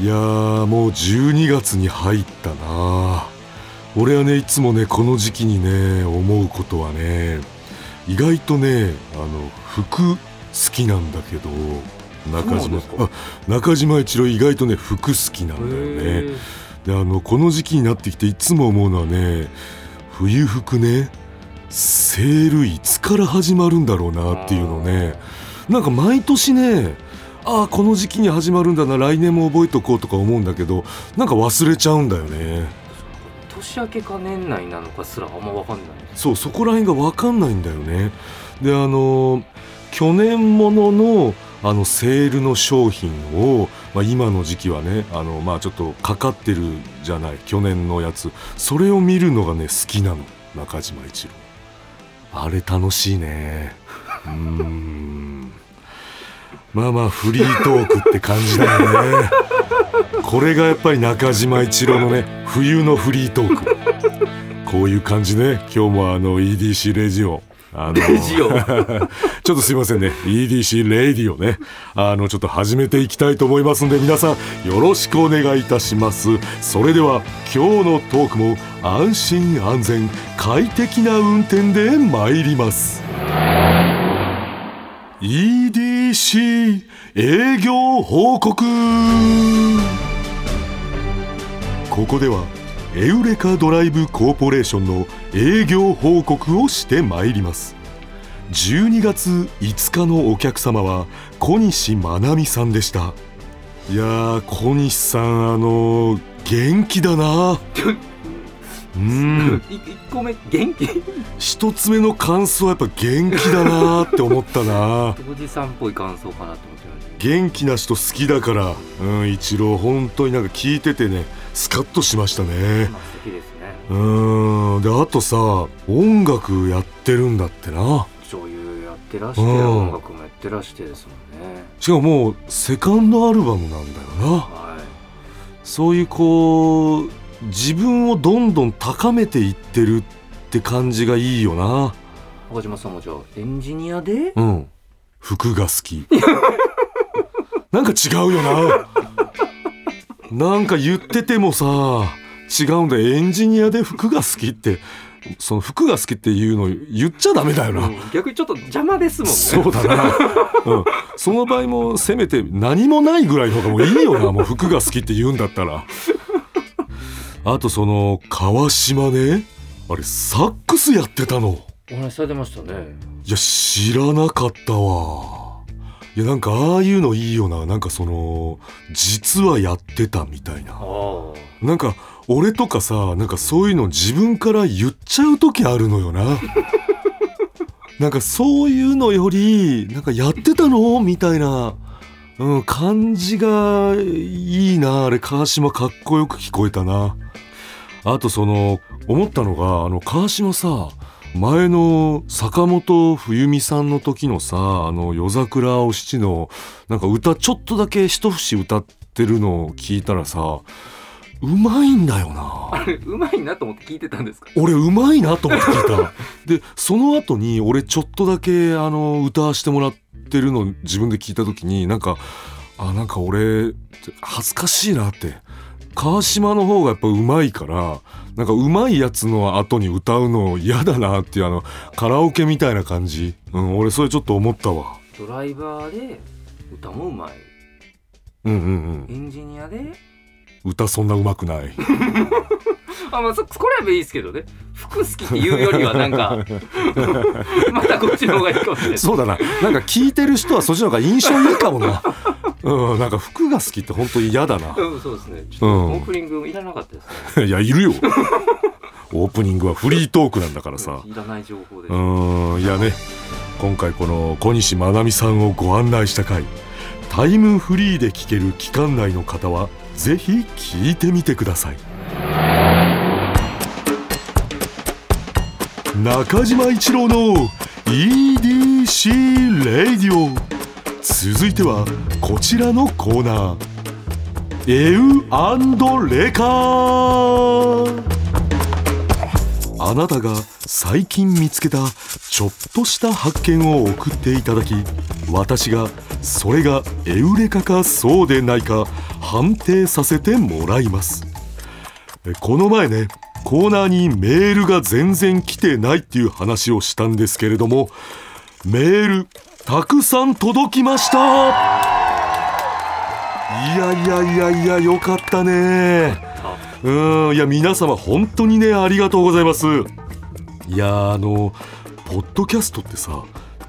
いやーもう12月に入ったな。俺はねいつもねこの時期にね思うことはね意外とねあの服好きなんだけど中島あ中島一郎意外とね服好きなんだよね。であのこの時期になってきていつも思うのはね冬服ねセールいつから始まるんだろうなっていうのね。なんか毎年ねああこの時期に始まるんだな来年も覚えとこうとか思うんだけどなんか忘れちゃうんだよね。年明けか年内なのかすらあんま分かんない。そうそこら辺が分かんないんだよね。であの去年もののあのセールの商品を、まあ、今の時期はねあの、まあ、ちょっとかかってるじゃない去年のやつ。それを見るのがね好きなの中島一郎。あれ楽しいね。うーんまあまあフリートークって感じだよね。これがやっぱり中島一郎のね冬のフリートーク。こういう感じね。今日もあの EDC レジオあのレジオ。ちょっとすいませんね。EDC レディオね。あのちょっと始めていきたいと思いますんで皆さんよろしくお願いいたします。それでは今日のトークも安心安全快適な運転で参ります EDC 営業報告。ここではエウレカドライブコーポレーションの営業報告をしてまいります。12月5日のお客様は小西まなみさんでした。いやー小西さんあの元気だな。うん。1個目元気？一つ目の感想はやっぱ元気だなって思ったな。おじさんっぽい感想かなと思って元気な人好きだから。うん一郎本当になんか聞いててねスカッとしましたね。まあ素敵ですね。うん。であとさ音楽やってるんだってな。女優やってらしてうん。音楽もやってらしてですもんね。しかももうセカンドアルバムなんだよな。はい。そういうこう自分をどんどん高めていってるって感じがいいよな。中島さんもじゃあエンジニアで？うん。服が好き。なんか違うよな。なんか言っててもさ違うんだよ。エンジニアで服が好きってその服が好きっていうの言っちゃダメだよな、うん。逆にちょっと邪魔ですもんね。そうだな、うん、その場合もせめて何もないぐらいの方がもういいよな。もう服が好きって言うんだったらあとその川島ねあれサックスやってたの。お話しされてましたね。いや知らなかったわ。いやなんかああいうのいいよな。なんかその実はやってたみたいな。なんか俺とかさなんかそういうの自分から言っちゃう時あるのよな。なんかそういうのよりなんかやってたの？みたいな、うん、感じがいいな。あれ川島かっこよく聞こえたなあとその思ったのがあの川島さ前の坂本冬美さんの時のさあの夜桜お七のなんか歌ちょっとだけ一節歌ってるのを聞いたらさうまいんだよな。あれうまいなと思って聞いてたんですか？俺うまいなと思って聞いた。でその後に俺ちょっとだけあの歌わしてもらってるの自分で聞いた時になんかあなんか俺恥ずかしいなって川島の方がやっぱうまいからなんかうまいやつの後に歌うの嫌だなっていうあのカラオケみたいな感じ、うん、俺それちょっと思ったわ。ドライバーで歌もうまい。うんうんうん。エンジニアで？歌そんなうまくない。あまあそこれはいいですけどね。服好きっていうよりはなんか またこっちの方がいいかもしれない。そうだな。なんか聞いてる人はそっちの方が印象いいかもなうん、なんか服が好きって本当に嫌だな。うん、そうですね。ちょっとオープニングいらなかったです、ね、いや、いるよ。オープニングはフリートークなんだからさ。いらない情報で。うん、いやね。今回この小西真奈美さんをご案内した回。タイムフリーで聴ける期間内の方は、ぜひ聞いてみてください。中島一郎の EDC レディオ。続いてはこちらのコーナー。エウレカあなたが最近見つけたちょっとした発見を送っていただき私がそれがエウレカかそうでないか判定させてもらいます。この前ねコーナーにメールが全然来てないっていう話をしたんですけれどもメールたくさん届きました。いやいやいやいやよかったね。うんいや皆様本当にねありがとうございます。いやあのポッドキャストってさ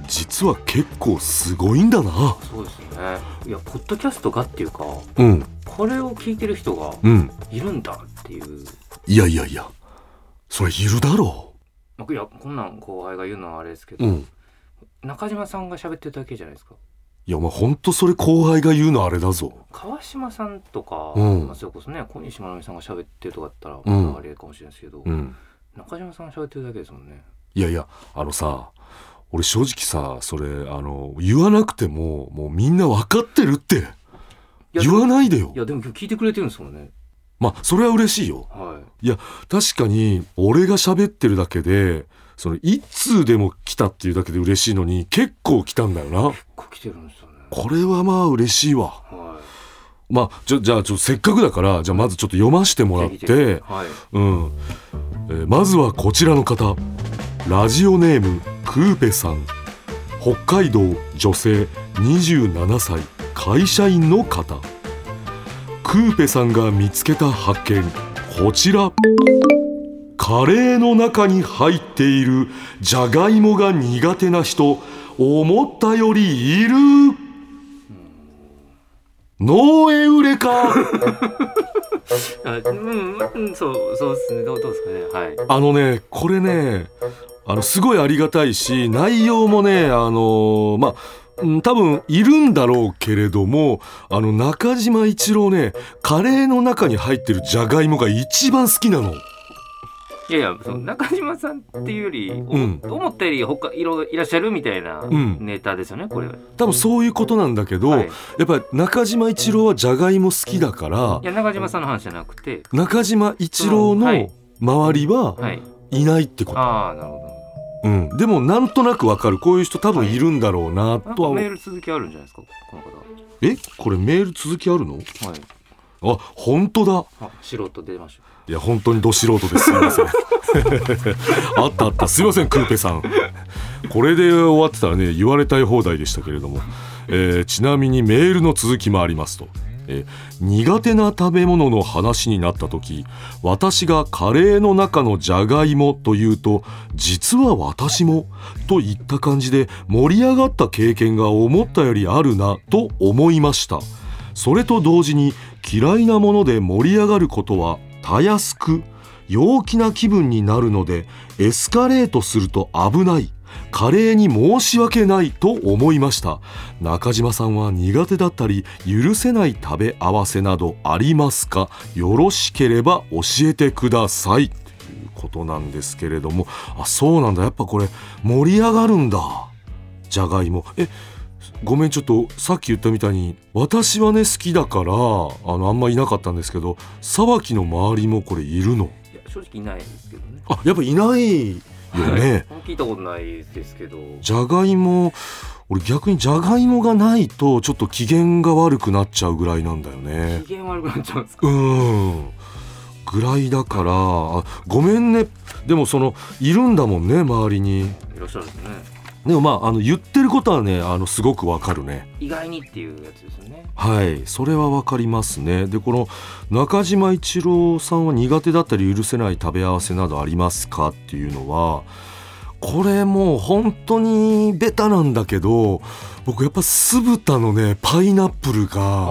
実は結構すごいんだな。そうですよね。いやポッドキャストがっていうかうん。これを聞いてる人がうん。いるんだっていう、いやいやいやそれいるだろまあいやこんなん後輩が言うのはあれですけど、ううん中島さんが喋ってるだけじゃないですか？いやお前ほんとそれ後輩が言うのあれだぞ。川島さんとか、うん。まあそれこそね小西真奈美さんが喋ってるとかだったら、うんまああれかもしれないですけど、うん。中島さんが喋ってるだけですもんね。いやいやあのさ俺正直さそれあの言わなくてももうみんな分かってるっていや言わないでよ。いやでも今日聞いてくれてるんですもんね。まあそれは嬉しいよ。はい。確かに俺が喋ってるだけでその一通でも来たっていうだけで嬉しいのに結構来たんだよな。結構来てるんですよね。これはまあ嬉しいわ。はまあじゃじゃあちょせっかくだからじゃあまずちょっと読ませてもらっいてはい。うん、えーまずはこちらの方。ラジオネームクーペさん。北海道女性27歳会社員の方。クーペさんが見つけた発見。こちらカレーの中に入っているじゃがいもが苦手な人思ったよりいる。ノーエウレカあうん、うん、そうそうですね。どうですかね。はい。あのねこれねあのすごいありがたいし内容もねあのまあうん多分いるんだろうけれどもあの中島一郎ねカレーの中に入ってるじゃがいもが一番好きなのいやいやその中島さんっていうより、おうん。思ったより他いろいらっしゃるみたいなうん。ネタですよねこれ。は、多分そういうことなんだけど、はい、いやっぱり中島一郎はじゃがいも好きだからや中島さんの話じゃなくて。中島一郎のはい。周りははい。いないってこと、ああなるほど。うん、でもなんとなくわかる。こういう人多分い。るんだろうなとは、メール続きあるんじゃないですかこの方。え？これメール続きあるの？はいあ本当だ。あ素人出ました。いや本当にど素人です。すいません。あったあった。すいませんクーペさん。これで終わってたらね言われたい放題でしたけれども、えーちなみにメールの続きもありますと、えー苦手な食べ物の話になった時私がカレーの中のじゃがいもというと実は私もといった感じで盛り上がった経験が思ったよりあるなと思いました。それと同時に嫌いなもので盛り上がることはたやすく陽気な気分になるのでエスカレートすると危ないカレーに申し訳ないと思いました。中島さんは苦手だったり許せない食べ合わせなどありますか？よろしければ教えてください。ということなんですけれども。あそうなんだ。やっぱこれ盛り上がるんだ。じゃがいも。えごめんちょっとさっき言ったみたいに私はね好きだからあのあんまいなかったんですけど沢木の周りもこれいるの。いや正直いないですけどね。あやっぱいないよね、聞いたことないですけど。じゃがいも俺逆にじゃがいもがないとちょっと機嫌が悪くなっちゃうぐらいなんだよね。機嫌悪くなっちゃうんですか？うーん。ぐらいだからあごめんね。でもそのいるんだもんね周りに。いらっしゃるんですねでもまああの言ってることはねあのすごくわかるね。意外にっていうやつですよね。はい。それはわかりますね。でこの中島一郎さんは苦手だったり許せない食べ合わせなどありますかっていうのはこれもう本当にベタなんだけど僕やっぱ酢豚のねパイナップルが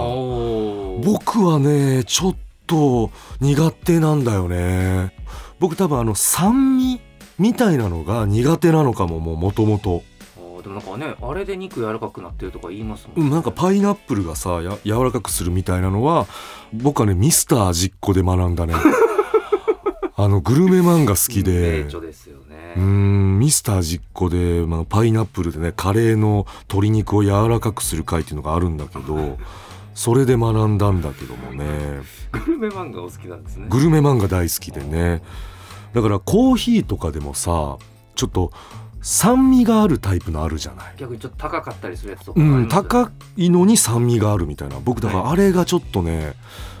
僕はねちょっと苦手なんだよね。僕多分あの酸味みたいなのが苦手なのかももともとでもなんかねあれで肉柔らかくなってるとか言いますもん、うんなんかパイナップルがさや柔らかくするみたいなのは僕はねミスター味っ子で学んだね。あのグルメ漫画好きで。ですよね。ねうーんミスター実行で、まあ、パイナップルでねカレーの鶏肉を柔らかくする回っていうのがあるんだけどそれで学んだんだけどもね。グルメ漫画お好きなんですね。グルメ漫画大好きでね。だからコーヒーとかでもさちょっと酸味があるタイプのあるじゃない。逆にちょっと高かったりするやつとかうん、高いのに酸味があるみたいな僕だからあれがちょっとね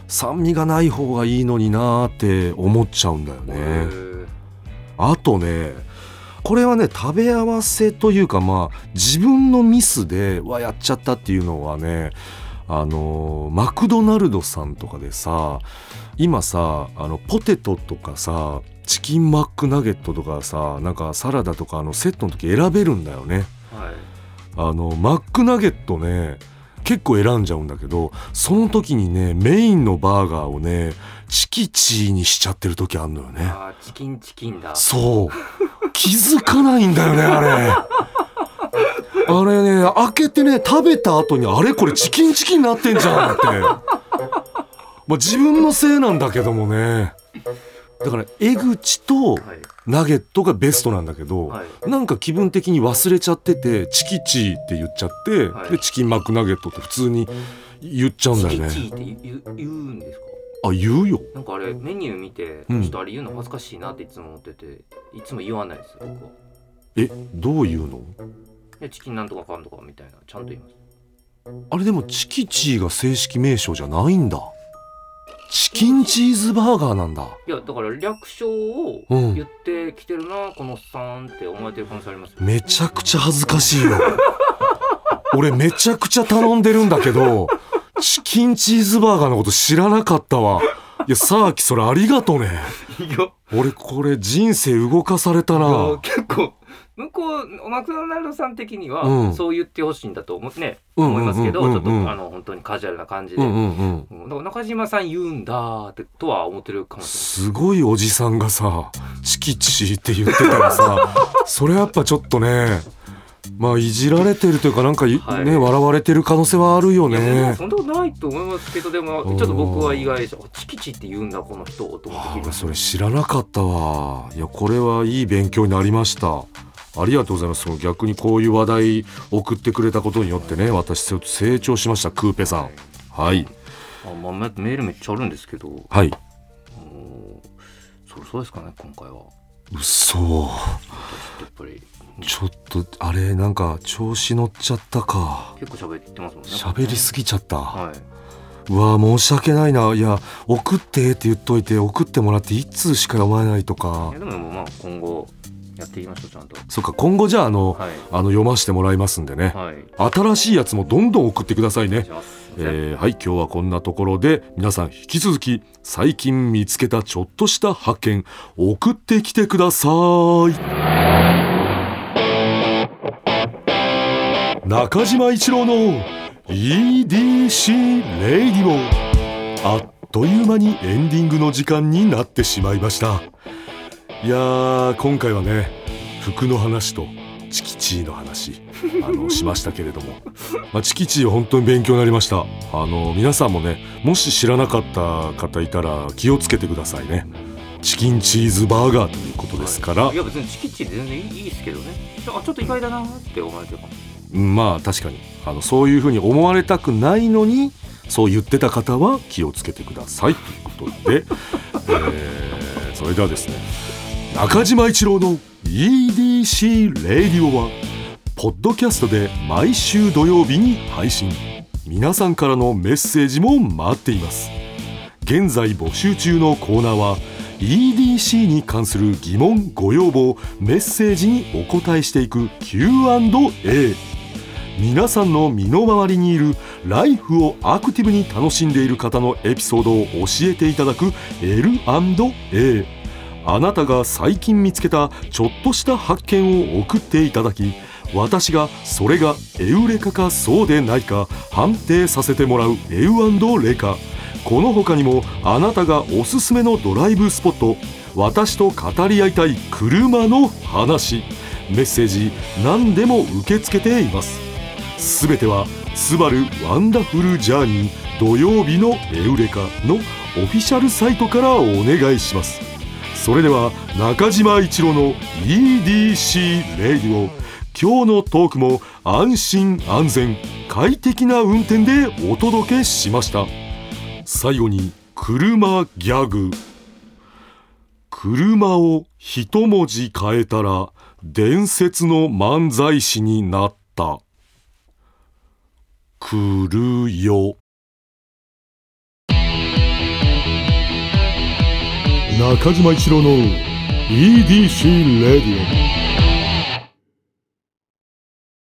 酸味がない方がいいのになーって思っちゃうんだよへね。ーあとねこれはね食べ合わせというかまあ自分のミスでわやっちゃったっていうのはねあのマクドナルドさんとかでさ今さあのポテトとかさチキンマックナゲットとかさなんかサラダとかあのセットの時選べるんだよね。はい。あのマックナゲットね結構選んじゃうんだけどその時にねメインのバーガーをねチキチーにしちゃってる時あんのよね。あーチキンチキンだ。そう。気づかないんだよねあれ。あれね開けてね食べた後にあれこれチキンチキンになってんじゃんってまあ自分のせいなんだけどもね。だから江口とはい。ナゲットがベストなんだけど、はい。なんか気分的に忘れちゃっててチキチーって言っちゃって、はい。でチキンマックナゲットって普通に言っちゃうんだよね。チキチーって言うんですか？あ言うよ。なんかあれメニュー見て、うん。ちょっとあれ言うの恥ずかしいなっていつも思ってていつも言わないです僕は。えどう言うの？でチキンなんとかかんとかみたいなちゃんと言います。あれでもチキチーが正式名称じゃないんだチキンチーズバーガーなんだ。いやだから略称をうん。言ってきてるな、このおっさんって思われてる可能性ありますよ。めちゃくちゃ恥ずかしいよ。俺めちゃくちゃ頼んでるんだけどチキンチーズバーガーのこと知らなかったわ。いやさあきそれありがとね。いや。俺これ人生動かされたいやな結構向こうマクドナルドさん的には、うん。そう言ってほしいんだと思うね、思いますけど、ちょっとあの本当にカジュアルな感じで、中島さん言うんだってとは思ってるかもしすごいおじさんがさチキチーって言ってたらさ それやっぱちょっとねまあいじられてるというかなんかい、はい。ね笑われてる可能性はあるよね。そんなことないと思いますけどでもちょっと僕は意外でした。あチキチって言うんだこの人と思ってそれ知らなかったわ。いやこれはいい勉強になりましたありがとうございます。逆にこういう話題送ってくれたことによってね私ちょっと成長しましたクーペさん。はい。あまあ、メメールめっちゃあるんですけど。はい。そろそろですかね今回は。嘘。ちょっとやっぱり。ちょっとあれなんか調子乗っちゃったか。結構喋ってますもんね喋りすぎちゃった、はうわ申し訳ないな。いや送ってって言っといて送ってもらって1通しか読まないといか。いやでもまあ今後やっていきましょうちゃんと。そっか今後じゃああの、はい。あの読ませてもらいますんでね、はい。新しいやつもどんどん送ってくださいね。えーはい今日はこんなところで皆さん引き続き最近見つけたちょっとした発見送ってきてください。中島一郎の EDC レイディオ。あっという間にエンディングの時間になってしまいましたいやー今回はね服の話とチキチーの話あのしましたけれども。まあ、チキチー本当に勉強になりました。あの皆さんもねもし知らなかった方いたら気をつけてくださいね。チキンチーズバーガーということですから、い。や別にチキチ全然いいいいですけどね。ちょあちょっと意外だなって思われてるまあ確かに。あのそういうふうに思われたくないのにそう言ってた方は気をつけてくださいということで、えーそれではですね中島一郎の EDC レディオはポッドキャストで毎週土曜日に配信。皆さんからのメッセージも待っています。現在募集中のコーナーは EDC に関する疑問ご要望メッセージにお答えしていく Q&A 皆さんの身の回りにいるライフをアクティブに楽しんでいる方のエピソードを教えていただく L&A あなたが最近見つけたちょっとした発見を送っていただき私がそれがエウレカかそうでないか判定させてもらうエウレカ。この他にもあなたがおすすめのドライブスポット私と語り合いたい車の話。メッセージ何でも受け付けています。すべては「スバルワンダフルジャーニー土曜日のエウレカ」のオフィシャルサイトからお願いします。それでは中島一郎の EDC レディオ今日のトークも安心安全快適な運転でお届けしました。最後に車ギャグ。車を一文字変えたら伝説の漫才師になった。来るよ。中島一郎の EDC レディオ